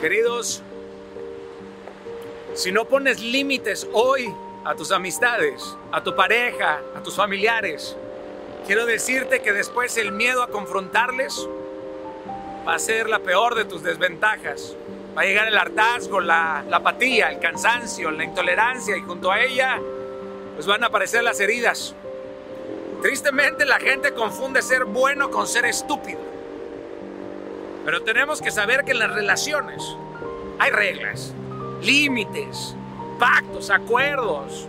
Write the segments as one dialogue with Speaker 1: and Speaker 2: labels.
Speaker 1: Queridos, si no pones límites hoy a tus amistades, a tu pareja, a tus familiares, quiero decirte que después el miedo a confrontarles va a ser la peor de tus desventajas. Va a llegar el hartazgo, la, la apatía, el cansancio, la intolerancia y junto a ella pues van a aparecer las heridas. Tristemente la gente confunde ser bueno con ser estúpido. Pero tenemos que saber que en las relaciones hay reglas, límites, pactos, acuerdos.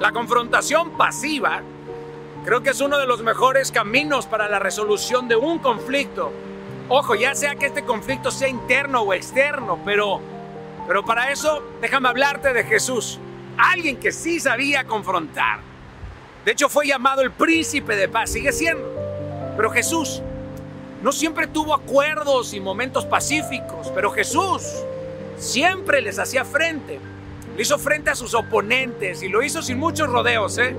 Speaker 1: La confrontación pasiva creo que es uno de los mejores caminos para la resolución de un conflicto. Ojo, ya sea que este conflicto sea interno o externo, pero, pero para eso déjame hablarte de Jesús, alguien que sí sabía confrontar. De hecho fue llamado el príncipe de paz, sigue siendo. Pero Jesús no siempre tuvo acuerdos y momentos pacíficos, pero Jesús siempre les hacía frente. Le hizo frente a sus oponentes y lo hizo sin muchos rodeos, ¿eh?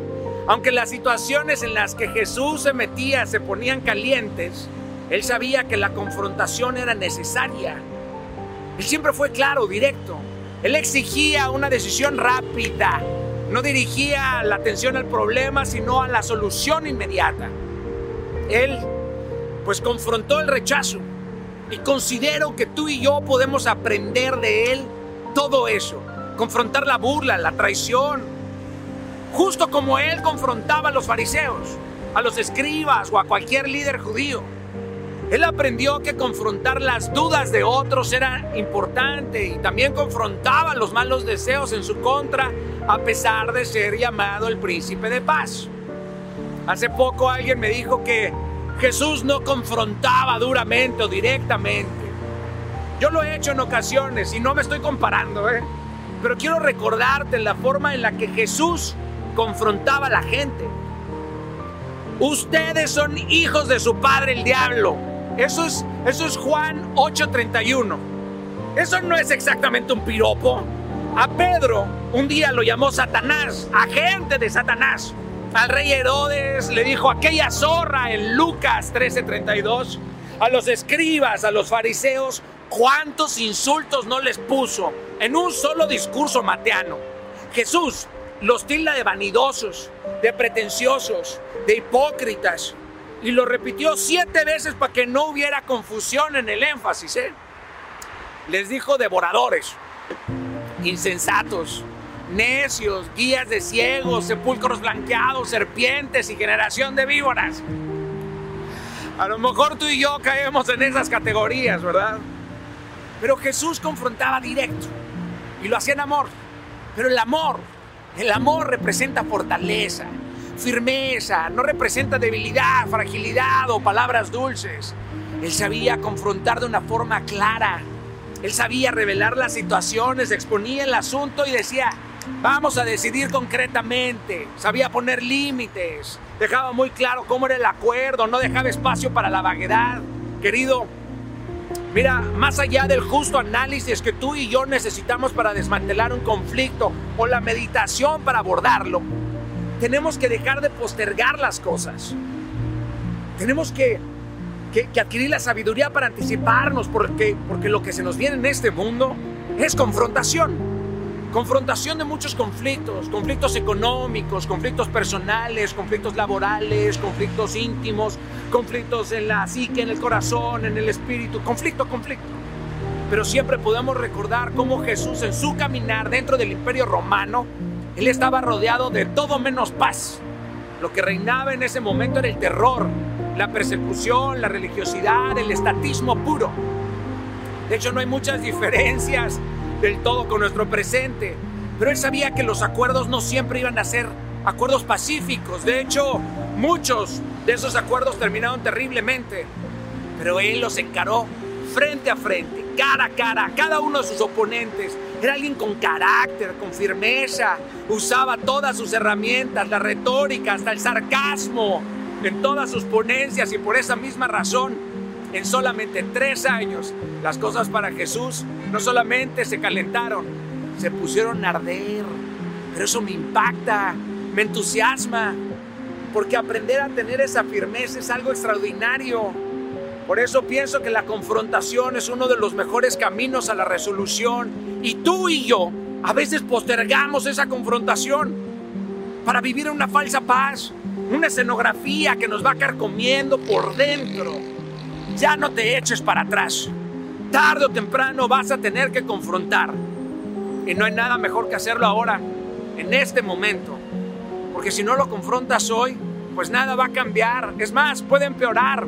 Speaker 1: Aunque las situaciones en las que Jesús se metía se ponían calientes, él sabía que la confrontación era necesaria. Él siempre fue claro, directo. Él exigía una decisión rápida. No dirigía la atención al problema, sino a la solución inmediata. Él pues confrontó el rechazo. Y considero que tú y yo podemos aprender de él todo eso. Confrontar la burla, la traición. Justo como él confrontaba a los fariseos, a los escribas o a cualquier líder judío. Él aprendió que confrontar las dudas de otros era importante y también confrontaba los malos deseos en su contra a pesar de ser llamado el príncipe de paz. Hace poco alguien me dijo que Jesús no confrontaba duramente o directamente. Yo lo he hecho en ocasiones y no me estoy comparando, ¿eh? pero quiero recordarte la forma en la que Jesús confrontaba a la gente. Ustedes son hijos de su padre el diablo. Eso es, eso es Juan 8:31. Eso no es exactamente un piropo. A Pedro un día lo llamó Satanás, agente de Satanás. Al rey Herodes le dijo aquella zorra en Lucas 13:32. A los escribas, a los fariseos, cuántos insultos no les puso en un solo discurso mateano. Jesús los tilda de vanidosos, de pretenciosos, de hipócritas. Y lo repitió siete veces para que no hubiera confusión en el énfasis. ¿eh? Les dijo devoradores, insensatos, necios, guías de ciegos, sepulcros blanqueados, serpientes y generación de víboras. A lo mejor tú y yo caemos en esas categorías, ¿verdad? Pero Jesús confrontaba directo y lo hacía en amor. Pero el amor, el amor representa fortaleza, firmeza, no representa debilidad, fragilidad o palabras dulces. Él sabía confrontar de una forma clara. Él sabía revelar las situaciones, exponía el asunto y decía, Vamos a decidir concretamente. Sabía poner límites. Dejaba muy claro cómo era el acuerdo. No dejaba espacio para la vaguedad. Querido, mira, más allá del justo análisis que tú y yo necesitamos para desmantelar un conflicto o la meditación para abordarlo, tenemos que dejar de postergar las cosas. Tenemos que, que, adquirir la sabiduría para anticiparnos porque, porque lo que se nos viene en este mundo es confrontación confrontación de muchos conflictos, conflictos económicos, conflictos personales, conflictos laborales, conflictos íntimos, conflictos en la psique, en el corazón, en el espíritu, conflicto, conflicto. Pero siempre podemos recordar cómo Jesús en su caminar dentro del imperio romano, él estaba rodeado de todo menos paz. Lo que reinaba en ese momento era el terror, la persecución, la religiosidad, el estatismo puro. De hecho, no hay muchas diferencias del todo con nuestro presente. Pero él sabía que los acuerdos no siempre iban a ser acuerdos pacíficos. De hecho, muchos de esos acuerdos terminaron terriblemente. Pero él los encaró frente a frente, cara a cara, cada uno de sus oponentes. Era alguien con carácter, con firmeza. Usaba todas sus herramientas, la retórica, hasta el sarcasmo, en todas sus ponencias y por esa misma razón en solamente tres años, las cosas para Jesús no solamente se calentaron, se pusieron a arder. Pero eso me impacta, me entusiasma, porque aprender a tener esa firmeza es algo extraordinario. Por eso pienso que la confrontación es uno de los mejores caminos a la resolución. Y tú y yo a veces postergamos esa confrontación para vivir una falsa paz, una escenografía que nos va a carcomiendo por dentro. Ya no te eches para atrás. Tarde o temprano vas a tener que confrontar. Y no hay nada mejor que hacerlo ahora, en este momento. Porque si no lo confrontas hoy, pues nada va a cambiar. Es más, puede empeorar.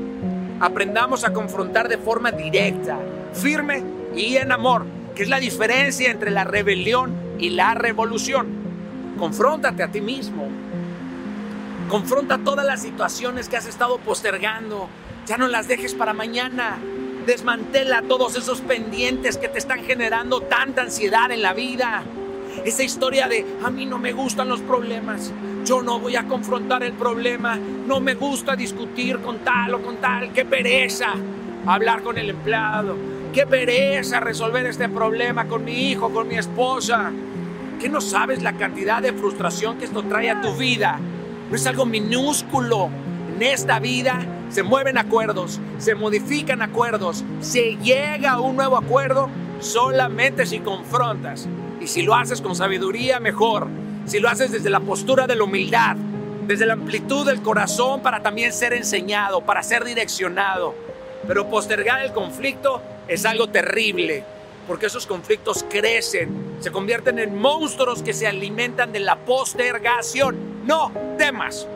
Speaker 1: Aprendamos a confrontar de forma directa, firme y en amor, que es la diferencia entre la rebelión y la revolución. Confróntate a ti mismo. Confronta todas las situaciones que has estado postergando. Ya no las dejes para mañana. Desmantela todos esos pendientes que te están generando tanta ansiedad en la vida. Esa historia de a mí no me gustan los problemas, yo no voy a confrontar el problema, no me gusta discutir con tal o con tal, qué pereza hablar con el empleado, qué pereza resolver este problema con mi hijo, con mi esposa. ¿Qué no sabes la cantidad de frustración que esto trae a tu vida? No es algo minúsculo. En esta vida se mueven acuerdos, se modifican acuerdos, se llega a un nuevo acuerdo solamente si confrontas. Y si lo haces con sabiduría, mejor. Si lo haces desde la postura de la humildad, desde la amplitud del corazón para también ser enseñado, para ser direccionado. Pero postergar el conflicto es algo terrible, porque esos conflictos crecen, se convierten en monstruos que se alimentan de la postergación. No temas.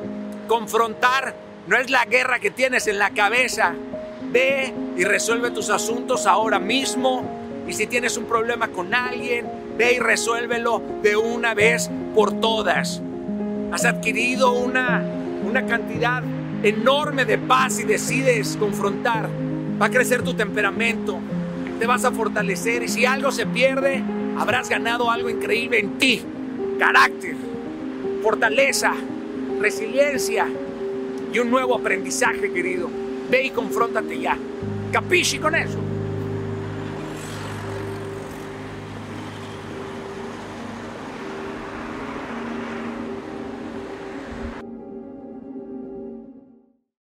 Speaker 1: Confrontar no es la guerra que tienes en la cabeza. Ve y resuelve tus asuntos ahora mismo. Y si tienes un problema con alguien, ve y resuélvelo de una vez por todas. Has adquirido una, una cantidad enorme de paz y decides confrontar. Va a crecer tu temperamento, te vas a fortalecer y si algo se pierde, habrás ganado algo increíble en ti. Carácter, fortaleza, resiliencia y un nuevo aprendizaje, querido. Ve y confróntate ya. Capisci con eso.